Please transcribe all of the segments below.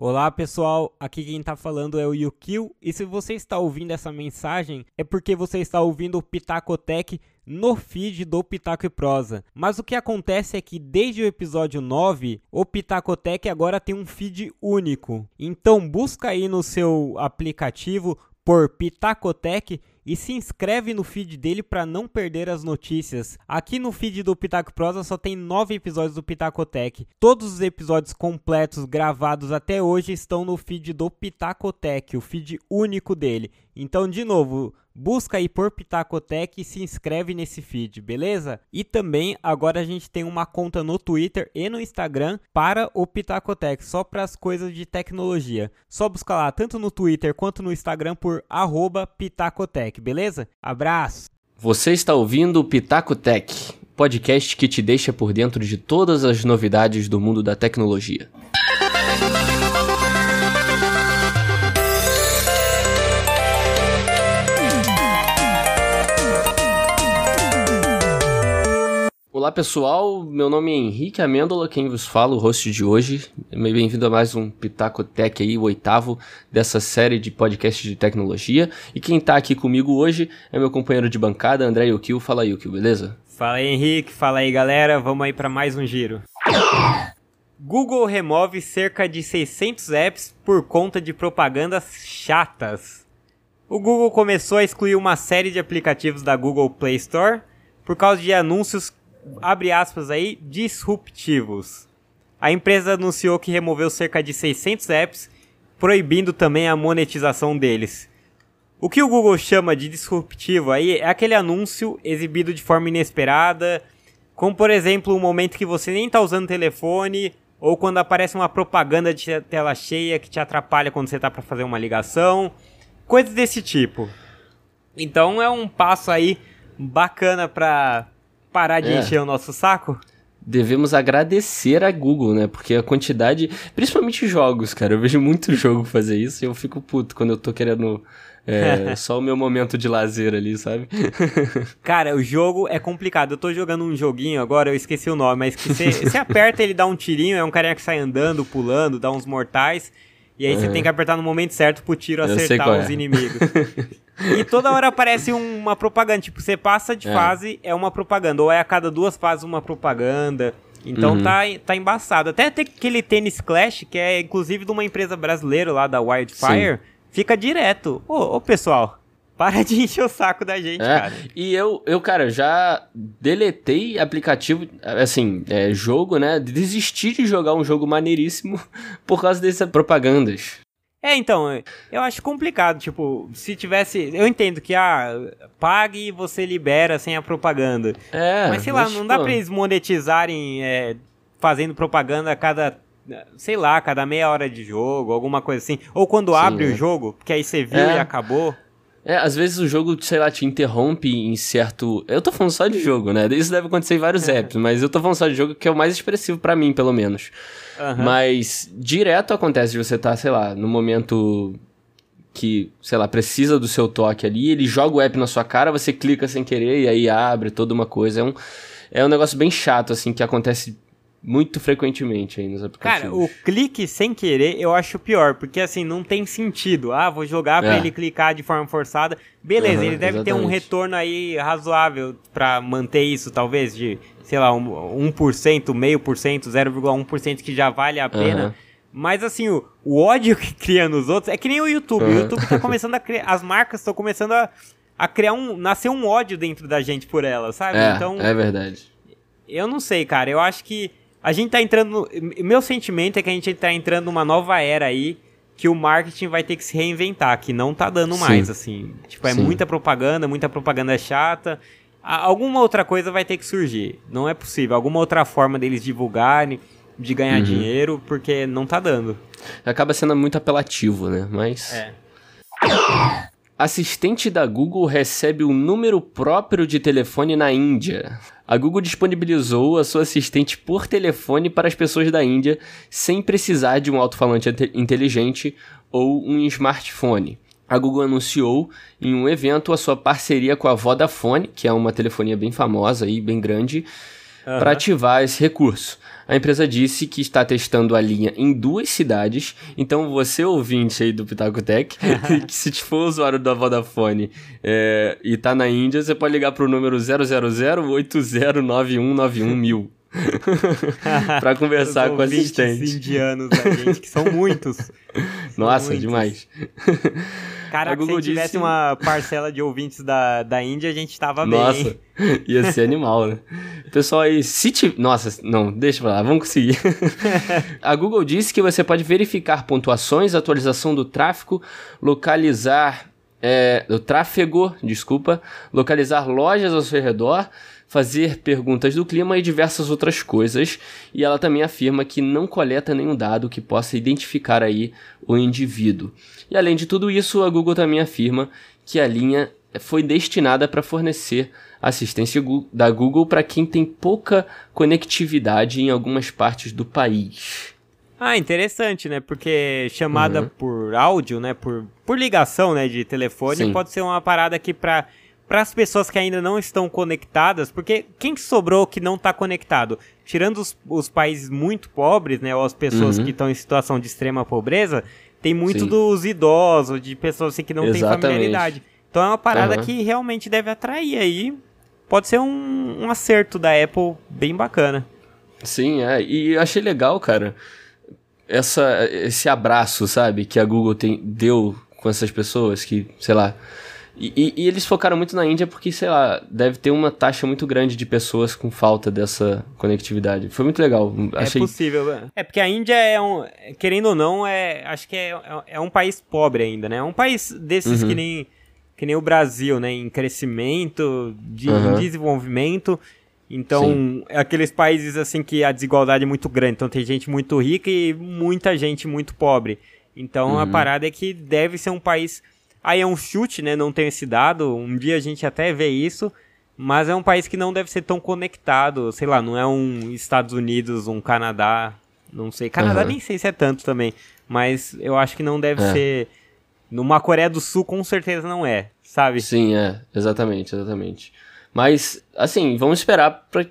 Olá pessoal, aqui quem está falando é o Yukio e se você está ouvindo essa mensagem é porque você está ouvindo o Pitacotec no feed do Pitaco e Prosa. Mas o que acontece é que desde o episódio 9, o Pitacotec agora tem um feed único. Então busca aí no seu aplicativo por Pitacotec e se inscreve no feed dele para não perder as notícias. Aqui no feed do Pitaco Prosa só tem nove episódios do Pitacotec. Todos os episódios completos gravados até hoje estão no feed do Pitacotec, o feed único dele. Então, de novo, busca aí por Pitacotec e se inscreve nesse feed, beleza? E também agora a gente tem uma conta no Twitter e no Instagram para o Pitacotec, só para as coisas de tecnologia. Só busca lá tanto no Twitter quanto no Instagram por @pitacotec, beleza? Abraço. Você está ouvindo o Pitacotec, podcast que te deixa por dentro de todas as novidades do mundo da tecnologia. Olá pessoal, meu nome é Henrique Amêndola, quem vos fala, o host de hoje. Bem-vindo a mais um Pitaco Tech aí, o oitavo dessa série de podcasts de tecnologia. E quem tá aqui comigo hoje é meu companheiro de bancada, André Yukio. Fala aí, Yukio, beleza? Fala aí, Henrique, fala aí galera, vamos aí para mais um giro. Google remove cerca de 600 apps por conta de propagandas chatas. O Google começou a excluir uma série de aplicativos da Google Play Store por causa de anúncios abre aspas aí, disruptivos. A empresa anunciou que removeu cerca de 600 apps, proibindo também a monetização deles. O que o Google chama de disruptivo aí é aquele anúncio exibido de forma inesperada, como por exemplo um momento que você nem está usando o telefone, ou quando aparece uma propaganda de tela cheia que te atrapalha quando você está para fazer uma ligação, coisas desse tipo. Então é um passo aí bacana para parar de é. encher o nosso saco? Devemos agradecer a Google, né? Porque a quantidade, principalmente jogos, cara, eu vejo muito jogo fazer isso e eu fico puto quando eu tô querendo é, só o meu momento de lazer ali, sabe? Cara, o jogo é complicado. Eu tô jogando um joguinho agora, eu esqueci o nome, mas que você aperta, ele dá um tirinho, é um carinha que sai andando, pulando, dá uns mortais. E aí você tem que apertar no momento certo pro tiro acertar os é. inimigos. e toda hora aparece uma propaganda. Tipo, você passa de é. fase, é uma propaganda. Ou é a cada duas fases uma propaganda. Então uhum. tá, tá embaçado. Até tem aquele tênis Clash, que é inclusive de uma empresa brasileira lá da Wildfire, Sim. fica direto. Ô, ô pessoal, para de encher o saco da gente, é, cara. E eu, eu, cara, já deletei aplicativo, assim, é, jogo, né? Desisti de jogar um jogo maneiríssimo por causa dessas propagandas. É, então, eu acho complicado, tipo, se tivesse. Eu entendo que, ah, pague e você libera sem a propaganda. É. Mas sei lá, não dá pra eles monetizarem é, fazendo propaganda a cada. Sei lá, cada meia hora de jogo, alguma coisa assim. Ou quando Sim, abre é. o jogo, porque aí você viu é. e acabou. É, às vezes o jogo, sei lá, te interrompe em certo. Eu tô falando só de jogo, né? Isso deve acontecer em vários apps, mas eu tô falando só de jogo que é o mais expressivo para mim, pelo menos. Uhum. Mas direto acontece de você estar, tá, sei lá, no momento que, sei lá, precisa do seu toque ali, ele joga o app na sua cara, você clica sem querer e aí abre toda uma coisa. É um, é um negócio bem chato, assim, que acontece muito frequentemente aí nos aplicativos. Cara, o clique sem querer eu acho pior, porque assim, não tem sentido. Ah, vou jogar para é. ele clicar de forma forçada. Beleza, uhum, ele deve exatamente. ter um retorno aí razoável para manter isso, talvez, de, sei lá, 1%, 0,5%, 0,1% que já vale a pena. Uhum. Mas assim, o, o, ódio que cria nos outros é que nem o YouTube. Uhum. O YouTube tá começando a criar. As marcas estão começando a, a criar um. nascer um ódio dentro da gente por elas, sabe? É, então. É verdade. Eu não sei, cara. Eu acho que a gente tá entrando. Meu sentimento é que a gente tá entrando numa nova era aí que o marketing vai ter que se reinventar, que não tá dando mais, Sim. assim. Tipo, é Sim. muita propaganda, muita propaganda chata. Alguma outra coisa vai ter que surgir. Não é possível. Alguma outra forma deles divulgarem, de ganhar uhum. dinheiro, porque não tá dando. Acaba sendo muito apelativo, né? Mas. É. Assistente da Google recebe um número próprio de telefone na Índia. A Google disponibilizou a sua assistente por telefone para as pessoas da Índia sem precisar de um alto-falante inteligente ou um smartphone. A Google anunciou em um evento a sua parceria com a Vodafone, que é uma telefonia bem famosa e bem grande, uhum. para ativar esse recurso. A empresa disse que está testando a linha em duas cidades, então você ouvinte aí do Pitaco Tech, que se for usuário da Vodafone é, e tá na Índia, você pode ligar pro número 000 809191 para conversar com assistente. indianos a gente, que são muitos. Nossa, são muitos. demais. Cara, se tivesse disse... uma parcela de ouvintes da, da Índia, a gente tava Nossa, bem. Nossa, ia ser animal, né? Pessoal aí, se tiver... Nossa, não, deixa pra lá, vamos conseguir. a Google disse que você pode verificar pontuações, atualização do tráfego, localizar... É, do tráfego, desculpa, localizar lojas ao seu redor, fazer perguntas do clima e diversas outras coisas. E ela também afirma que não coleta nenhum dado que possa identificar aí o indivíduo. E além de tudo isso, a Google também afirma que a linha foi destinada para fornecer assistência da Google para quem tem pouca conectividade em algumas partes do país. Ah, interessante, né? Porque chamada uhum. por áudio, né? Por, por ligação, né? De telefone, Sim. pode ser uma parada que para para as pessoas que ainda não estão conectadas, porque quem sobrou que não está conectado? Tirando os, os, países muito pobres, né, ou as pessoas uhum. que estão em situação de extrema pobreza, tem muito Sim. dos idosos, de pessoas assim, que não têm familiaridade. Então é uma parada uhum. que realmente deve atrair aí. Pode ser um, um acerto da Apple bem bacana. Sim, é. E achei legal, cara, essa, esse abraço, sabe, que a Google tem, deu com essas pessoas que, sei lá, e, e, eles focaram muito na Índia porque, sei lá, deve ter uma taxa muito grande de pessoas com falta dessa conectividade. Foi muito legal. É Achei... É possível. É porque a Índia é um. Querendo ou não, é, acho que é, é, é um país pobre ainda, né? É um país desses uhum. que, nem, que nem o Brasil, né? Em crescimento, de uhum. desenvolvimento. Então, Sim. é aqueles países assim que a desigualdade é muito grande. Então tem gente muito rica e muita gente muito pobre. Então uhum. a parada é que deve ser um país Aí é um chute, né? Não tem esse dado. Um dia a gente até vê isso. Mas é um país que não deve ser tão conectado. Sei lá, não é um Estados Unidos, um Canadá. Não sei. Canadá uhum. nem sei se é tanto também. Mas eu acho que não deve é. ser. Numa Coreia do Sul, com certeza não é, sabe? Sim, é. Exatamente, exatamente. Mas, assim, vamos esperar pra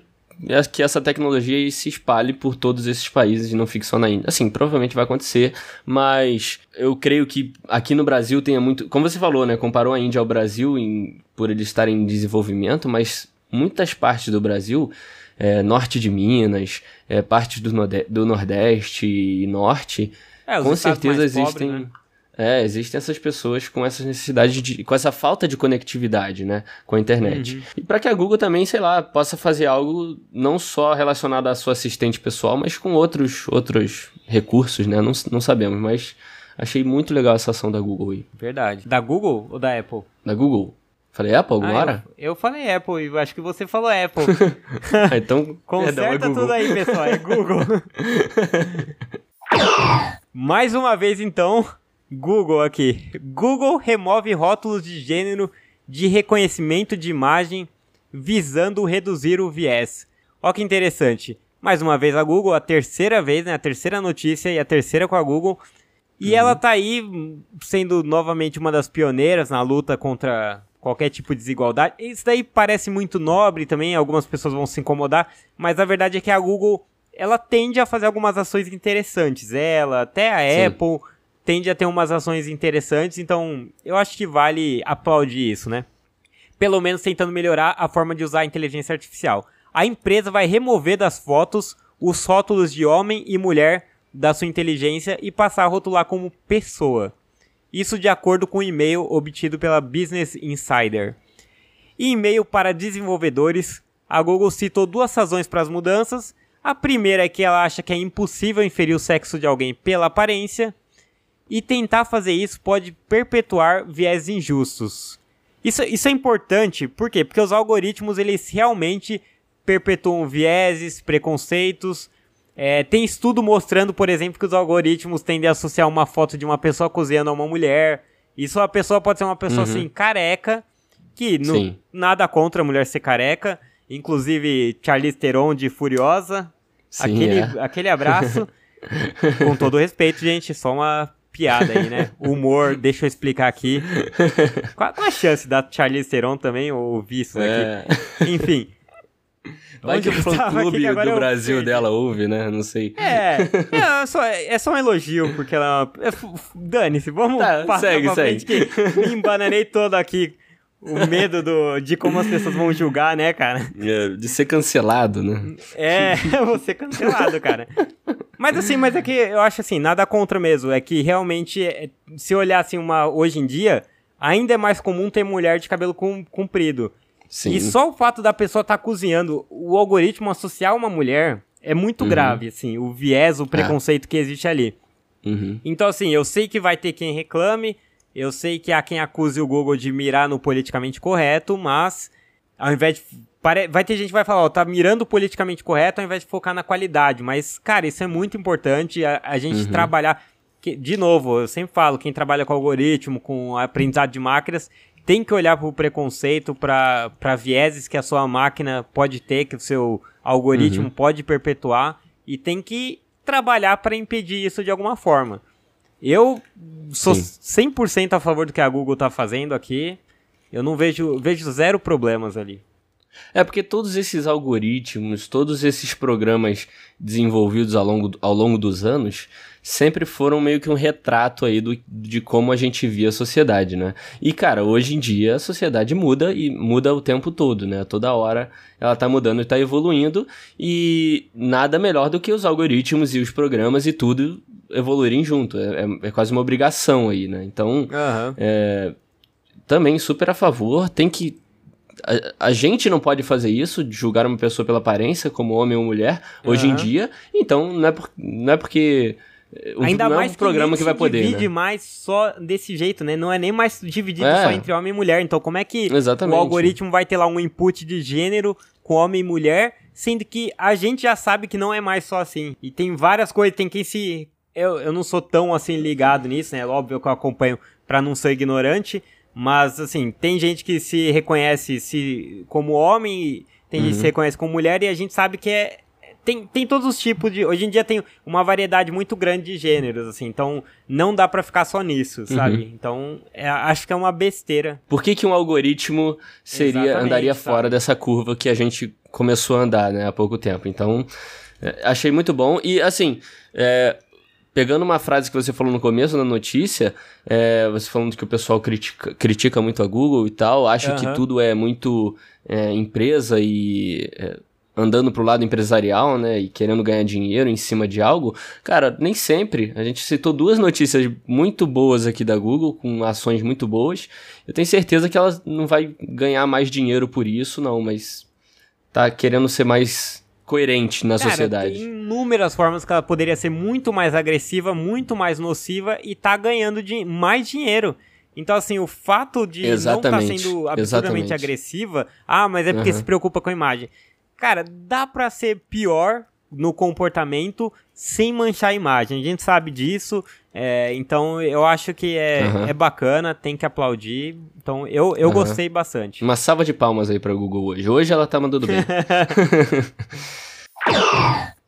é que essa tecnologia se espalhe por todos esses países e não fique só na Índia. Assim, provavelmente vai acontecer, mas eu creio que aqui no Brasil tenha muito. Como você falou, né? Comparou a Índia ao Brasil em, por eles estarem em desenvolvimento, mas muitas partes do Brasil, é, norte de Minas, é, partes do, do Nordeste e Norte, é, com certeza existem. Pobres, né? É, existem essas pessoas com essas necessidades de, com essa falta de conectividade, né, com a internet. Uhum. E para que a Google também, sei lá, possa fazer algo não só relacionado à sua assistente pessoal, mas com outros outros recursos, né? Não, não sabemos, mas achei muito legal essa ação da Google aí. Verdade. Da Google ou da Apple? Da Google. Falei Apple ah, hora? Eu, eu, falei Apple e acho que você falou Apple. ah, então, Conserta perdão, é tudo aí, pessoal, é Google. Mais uma vez, então, Google aqui. Google remove rótulos de gênero de reconhecimento de imagem visando reduzir o viés. Olha que interessante. Mais uma vez a Google, a terceira vez, né? A terceira notícia e a terceira com a Google. E uhum. ela tá aí sendo novamente uma das pioneiras na luta contra qualquer tipo de desigualdade. Isso daí parece muito nobre também, algumas pessoas vão se incomodar, mas a verdade é que a Google, ela tende a fazer algumas ações interessantes. Ela, até a Sim. Apple tende a ter umas ações interessantes, então eu acho que vale aplaudir isso, né? Pelo menos tentando melhorar a forma de usar a inteligência artificial. A empresa vai remover das fotos os rótulos de homem e mulher da sua inteligência e passar a rotular como pessoa. Isso de acordo com o e-mail obtido pela Business Insider. Em e-mail para desenvolvedores, a Google citou duas razões para as mudanças. A primeira é que ela acha que é impossível inferir o sexo de alguém pela aparência, e tentar fazer isso pode perpetuar viés injustos. Isso, isso é importante, por quê? Porque os algoritmos eles realmente perpetuam vieses, preconceitos. É, tem estudo mostrando, por exemplo, que os algoritmos tendem a associar uma foto de uma pessoa cozinhando a uma mulher. Isso a pessoa pode ser uma pessoa uhum. assim, careca, que no, nada contra a mulher ser careca. Inclusive, Charlize Theron de Furiosa. Sim, aquele, é. aquele abraço. Com todo respeito, gente, só uma piada aí, né? Humor, deixa eu explicar aqui. Qual, qual a chance da Charlize Theron também ouvir isso aqui? É. Enfim. Vai que o fã-clube do Brasil dela ouve, né? Não sei. É, é, só, é só um elogio, porque ela... É, Dane-se, vamos tá, passar segue, pra segue. frente que me embananei todo aqui. O medo do, de como as pessoas vão julgar, né, cara? É, de ser cancelado, né? É, vou ser cancelado, cara. Mas assim, mas é que eu acho assim, nada contra mesmo. É que realmente, é, se olhar assim, uma, hoje em dia, ainda é mais comum ter mulher de cabelo comprido. Sim. E só o fato da pessoa estar tá cozinhando, o algoritmo associar uma mulher é muito uhum. grave, assim, o viés, o preconceito é. que existe ali. Uhum. Então, assim, eu sei que vai ter quem reclame, eu sei que há quem acuse o Google de mirar no politicamente correto, mas ao invés de. Vai ter gente que vai falar, ó, tá mirando politicamente correto ao invés de focar na qualidade. Mas, cara, isso é muito importante a, a gente uhum. trabalhar. Que, de novo, eu sempre falo, quem trabalha com algoritmo, com aprendizado de máquinas, tem que olhar para o preconceito, para vieses que a sua máquina pode ter, que o seu algoritmo uhum. pode perpetuar, e tem que trabalhar para impedir isso de alguma forma. Eu sou Sim. 100% a favor do que a Google está fazendo aqui. Eu não vejo, vejo zero problemas ali. É porque todos esses algoritmos, todos esses programas desenvolvidos ao longo, ao longo dos anos, sempre foram meio que um retrato aí do, de como a gente via a sociedade, né? E, cara, hoje em dia a sociedade muda e muda o tempo todo, né? Toda hora ela tá mudando e tá evoluindo e nada melhor do que os algoritmos e os programas e tudo evoluírem junto. É, é, é quase uma obrigação aí, né? Então, uhum. é, também super a favor, tem que a, a, gente não pode fazer isso, julgar uma pessoa pela aparência, como homem ou mulher, hoje uhum. em dia. Então, não é, por, não é porque o, Ainda mais é um programa que, que vai poder. divide né? mais só desse jeito, né? Não é nem mais dividido é. só entre homem e mulher. Então, como é que Exatamente. o algoritmo vai ter lá um input de gênero com homem e mulher, sendo que a gente já sabe que não é mais só assim. E tem várias coisas, tem quem se. Eu, eu não sou tão assim ligado nisso, né? Óbvio que eu acompanho para não ser ignorante. Mas, assim, tem gente que se reconhece se como homem, tem uhum. gente que se uhum. reconhece como mulher, e a gente sabe que é, tem, tem todos os tipos de. Hoje em dia tem uma variedade muito grande de gêneros, assim. Então não dá para ficar só nisso, sabe? Uhum. Então é, acho que é uma besteira. Por que, que um algoritmo seria Exatamente, andaria sabe? fora dessa curva que a gente começou a andar, né, há pouco tempo? Então é, achei muito bom. E assim. É, pegando uma frase que você falou no começo na notícia, é, você falando que o pessoal critica, critica muito a Google e tal, acha uhum. que tudo é muito é, empresa e é, andando pro lado empresarial, né, e querendo ganhar dinheiro em cima de algo, cara, nem sempre. A gente citou duas notícias muito boas aqui da Google, com ações muito boas. Eu tenho certeza que ela não vai ganhar mais dinheiro por isso, não, mas tá querendo ser mais coerente na cara, sociedade. Tem inúmeras formas que ela poderia ser muito mais agressiva, muito mais nociva e tá ganhando de mais dinheiro. Então, assim, o fato de exatamente, não estar tá sendo absurdamente agressiva, ah, mas é porque uhum. se preocupa com a imagem. Cara, dá pra ser pior no comportamento sem manchar a imagem. A gente sabe disso, é, então eu acho que é, uhum. é bacana, tem que aplaudir. Então eu, eu uhum. gostei bastante. Uma salva de palmas aí pra Google hoje. Hoje ela tá mandando bem.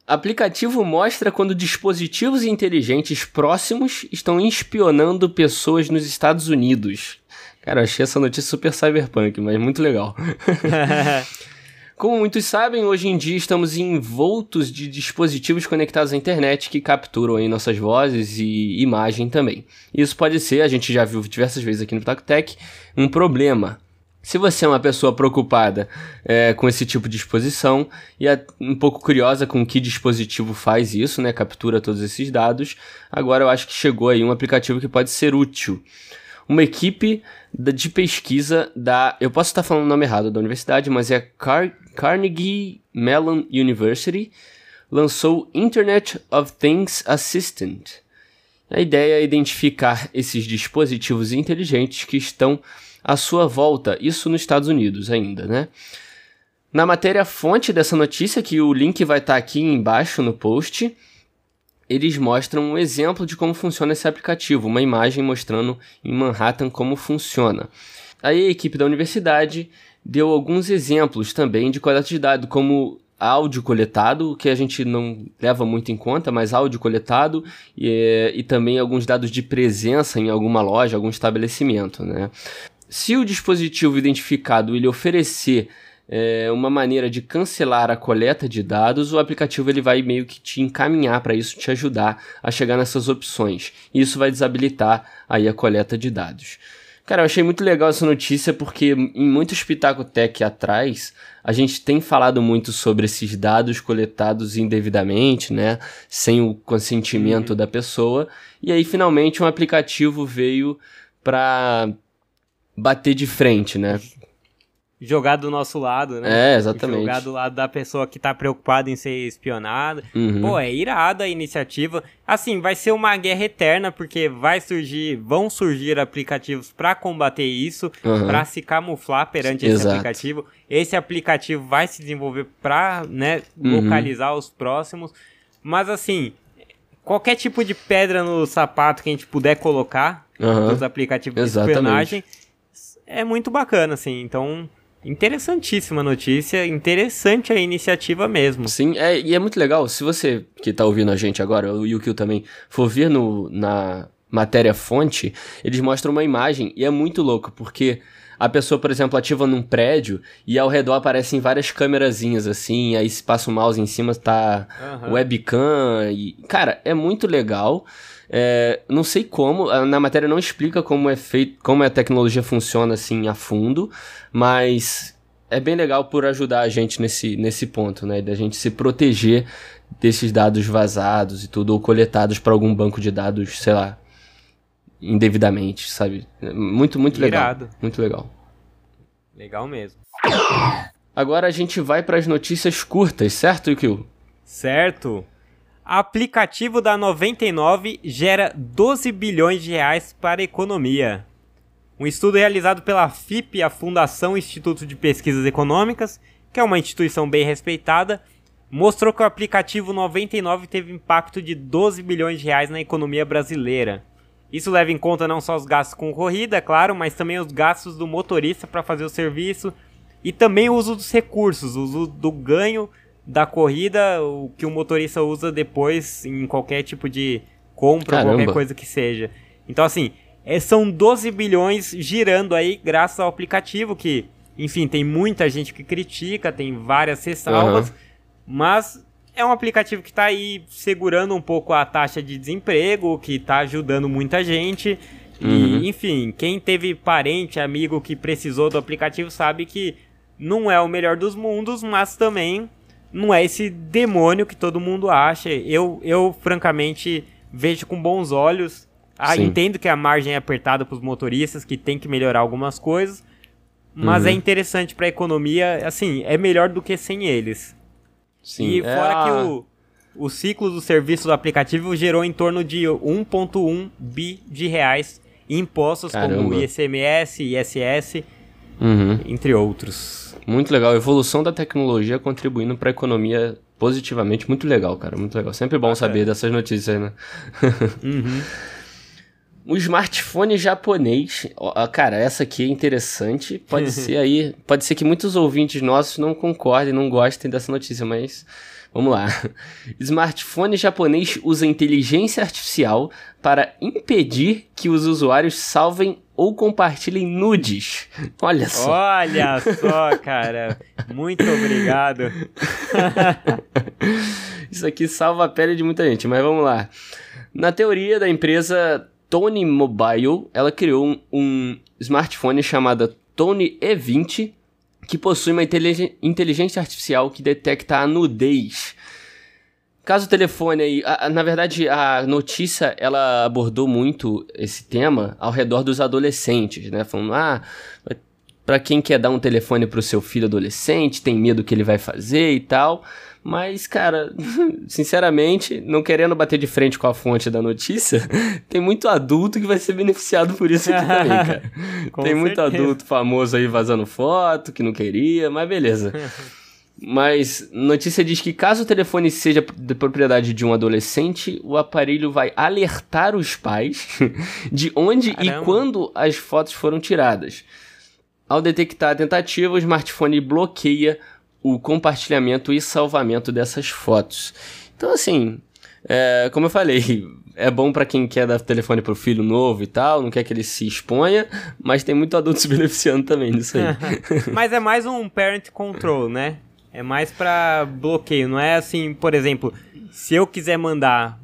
Aplicativo mostra quando dispositivos inteligentes próximos estão espionando pessoas nos Estados Unidos. Cara, eu achei essa notícia super cyberpunk, mas muito legal. Como muitos sabem, hoje em dia estamos envoltos de dispositivos conectados à internet que capturam aí nossas vozes e imagem também. Isso pode ser, a gente já viu diversas vezes aqui no Tech, um problema. Se você é uma pessoa preocupada é, com esse tipo de exposição e é um pouco curiosa com que dispositivo faz isso, né, captura todos esses dados, agora eu acho que chegou aí um aplicativo que pode ser útil uma equipe de pesquisa da. Eu posso estar falando o nome errado da universidade, mas é Car Carnegie Mellon University. Lançou Internet of Things Assistant. A ideia é identificar esses dispositivos inteligentes que estão à sua volta, isso nos Estados Unidos ainda, né? Na matéria fonte dessa notícia, que o link vai estar aqui embaixo no post, eles mostram um exemplo de como funciona esse aplicativo, uma imagem mostrando em Manhattan como funciona. Aí a equipe da universidade deu alguns exemplos também de coleta de dados, como áudio coletado, que a gente não leva muito em conta, mas áudio coletado e, e também alguns dados de presença em alguma loja, algum estabelecimento, né? Se o dispositivo identificado ele oferecer é, uma maneira de cancelar a coleta de dados, o aplicativo ele vai meio que te encaminhar para isso, te ajudar a chegar nessas opções. Isso vai desabilitar aí a coleta de dados. Cara, eu achei muito legal essa notícia porque em muitos Tech atrás, a gente tem falado muito sobre esses dados coletados indevidamente, né? Sem o consentimento uhum. da pessoa. E aí, finalmente, um aplicativo veio para bater de frente, né? Jogar do nosso lado, né? É, exatamente. Jogar do lado da pessoa que tá preocupada em ser espionada. Uhum. Pô, é irada a iniciativa. Assim, vai ser uma guerra eterna, porque vai surgir, vão surgir aplicativos para combater isso, uhum. para se camuflar perante Exato. esse aplicativo. Esse aplicativo vai se desenvolver para, né, uhum. localizar os próximos. Mas assim, qualquer tipo de pedra no sapato que a gente puder colocar uhum. nos aplicativos Exatamente. de espionagem é muito bacana, assim. Então, Interessantíssima notícia, interessante a iniciativa mesmo. Sim, é, e é muito legal, se você que tá ouvindo a gente agora, o Yukio também, for ver no, na matéria fonte, eles mostram uma imagem e é muito louco, porque a pessoa, por exemplo, ativa num prédio e ao redor aparecem várias câmerazinhas assim, aí se passa o mouse em cima, tá uhum. webcam e... Cara, é muito legal. É, não sei como, na matéria não explica como é feito, como a tecnologia funciona assim a fundo, mas é bem legal por ajudar a gente nesse, nesse ponto, né? Da gente se proteger desses dados vazados e tudo, ou coletados para algum banco de dados, sei lá, indevidamente, sabe? Muito, muito Irado. legal. Muito legal. Legal mesmo. Agora a gente vai para as notícias curtas, certo, Yukio? Certo aplicativo da 99 gera 12 bilhões de reais para a economia. Um estudo realizado pela FIP, a Fundação Instituto de Pesquisas Econômicas, que é uma instituição bem respeitada, mostrou que o aplicativo 99 teve impacto de 12 bilhões de reais na economia brasileira. Isso leva em conta não só os gastos com corrida, é claro, mas também os gastos do motorista para fazer o serviço e também o uso dos recursos, o uso do ganho da corrida, o que o motorista usa depois em qualquer tipo de compra ou qualquer coisa que seja. Então, assim, é, são 12 bilhões girando aí graças ao aplicativo que, enfim, tem muita gente que critica, tem várias ressalvas, uhum. mas é um aplicativo que está aí segurando um pouco a taxa de desemprego, que está ajudando muita gente. Uhum. E, enfim, quem teve parente, amigo que precisou do aplicativo sabe que não é o melhor dos mundos, mas também não é esse demônio que todo mundo acha. Eu, eu francamente, vejo com bons olhos. Ah, entendo que a margem é apertada para os motoristas, que tem que melhorar algumas coisas, mas é uhum. é interessante para a economia. Assim, é melhor do que sem eles. Sim, e é fora a... que o, o ciclo do serviço do aplicativo gerou em torno de 1,1 bi de reais em impostos Caramba. como ICMS, ISS, uhum. entre outros. Muito legal. Evolução da tecnologia contribuindo para a economia positivamente. Muito legal, cara. Muito legal. Sempre bom ah, saber é. dessas notícias, né? uhum. O smartphone japonês, cara, essa aqui é interessante. Pode ser aí, pode ser que muitos ouvintes nossos não concordem, não gostem dessa notícia, mas Vamos lá. Smartphone japonês usa inteligência artificial para impedir que os usuários salvem ou compartilhem nudes. Olha só. Olha só, cara. Muito obrigado. Isso aqui salva a pele de muita gente, mas vamos lá. Na teoria da empresa Tony Mobile, ela criou um, um smartphone chamado Tony E20 que possui uma inteligência artificial que detecta a nudez. Caso o telefone aí, a, a, na verdade a notícia ela abordou muito esse tema ao redor dos adolescentes, né? Falando, ah, para quem quer dar um telefone pro seu filho adolescente, tem medo que ele vai fazer e tal. Mas, cara, sinceramente, não querendo bater de frente com a fonte da notícia, tem muito adulto que vai ser beneficiado por isso aqui também, cara. tem certeza. muito adulto famoso aí vazando foto, que não queria, mas beleza. Mas notícia diz que caso o telefone seja de propriedade de um adolescente, o aparelho vai alertar os pais de onde Caramba. e quando as fotos foram tiradas. Ao detectar a tentativa, o smartphone bloqueia o compartilhamento e salvamento dessas fotos. Então, assim, é, como eu falei, é bom para quem quer dar telefone pro filho novo e tal, não quer que ele se exponha, mas tem muito adulto se beneficiando também disso aí. mas é mais um parent control, né? É mais para bloqueio, não é assim, por exemplo, se eu quiser mandar,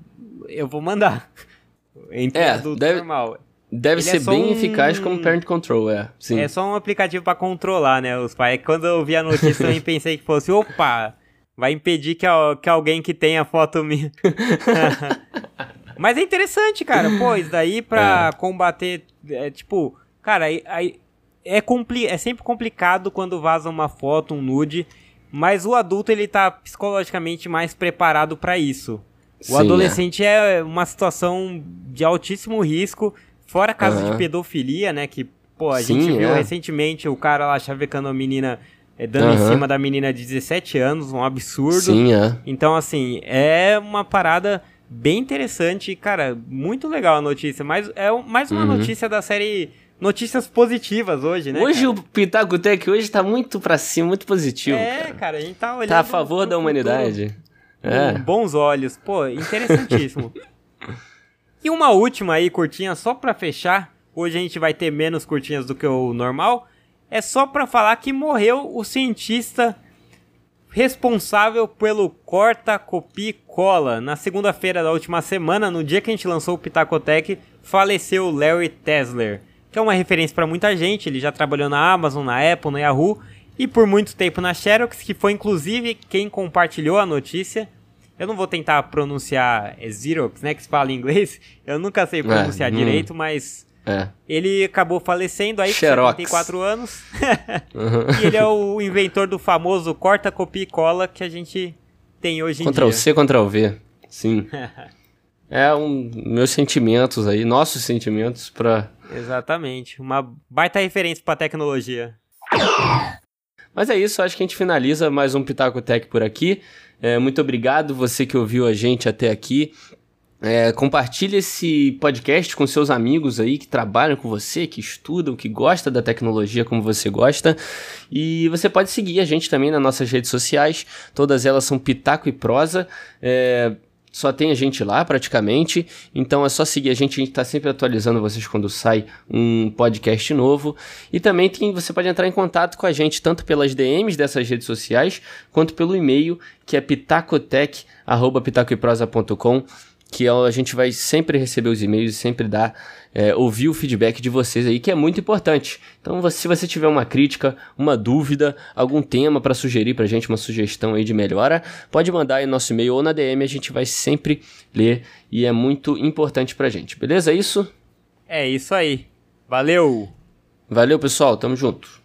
eu vou mandar. Entre é, adulto deve, normal. Deve Ele é ser é bem um... eficaz como parent control, é. Sim. É só um aplicativo para controlar, né, os pais. Quando eu vi a notícia, eu pensei que fosse, opa, vai impedir que, que alguém que tenha foto minha. Mas é interessante, cara. Pô, isso daí pra é. combater. É, tipo, cara, aí, aí é, compli é sempre complicado quando vaza uma foto, um nude. Mas o adulto, ele tá psicologicamente mais preparado para isso. O Sim, adolescente é. é. uma situação de altíssimo risco. Fora casos uhum. de pedofilia, né? Que, pô, a Sim, gente viu é. recentemente o cara lá chavecando a menina é, dando uhum. em cima da menina de 17 anos, um absurdo. Sim, é. Então, assim, é uma parada bem interessante. Cara, muito legal a notícia. Mas é mais uma uhum. notícia da série Notícias positivas hoje, né? Hoje cara? o Pitaco Tech hoje tá muito pra cima, muito positivo. É, cara, cara a gente tá olhando. Tá a favor da humanidade. É. Com bons olhos. Pô, interessantíssimo. e uma última aí, curtinha, só pra fechar. Hoje a gente vai ter menos curtinhas do que o normal é só para falar que morreu o cientista responsável pelo corta, copia cola. Na segunda-feira da última semana, no dia que a gente lançou o Pitacotech, faleceu Larry Tesler, que é uma referência para muita gente. Ele já trabalhou na Amazon, na Apple, na Yahoo e por muito tempo na Xerox, que foi inclusive quem compartilhou a notícia. Eu não vou tentar pronunciar é Xerox, né, que se fala em inglês. Eu nunca sei é, pronunciar é, direito, hum. mas é. Ele acabou falecendo aí Xerox. com 74 anos. uhum. E ele é o inventor do famoso corta, copia e cola que a gente tem hoje em Ctrl dia. C, Ctrl V. Sim. é um meus sentimentos aí, nossos sentimentos para Exatamente. Uma baita referência para tecnologia. Mas é isso, acho que a gente finaliza mais um Pitaco Tech por aqui. É, muito obrigado você que ouviu a gente até aqui. É, compartilhe esse podcast com seus amigos aí que trabalham com você, que estudam, que gostam da tecnologia como você gosta. E você pode seguir a gente também nas nossas redes sociais. Todas elas são Pitaco e Prosa. É, só tem a gente lá praticamente, então é só seguir a gente, a gente está sempre atualizando vocês quando sai um podcast novo. E também tem, você pode entrar em contato com a gente tanto pelas DMs dessas redes sociais, quanto pelo e-mail que é pitacotec@pitacoeprosa.com que a gente vai sempre receber os e-mails e sempre dar, é, ouvir o feedback de vocês aí, que é muito importante. Então, se você tiver uma crítica, uma dúvida, algum tema para sugerir para a gente, uma sugestão aí de melhora, pode mandar aí no nosso e-mail ou na DM, a gente vai sempre ler e é muito importante para a gente. Beleza? É isso? É isso aí. Valeu! Valeu, pessoal. Tamo junto.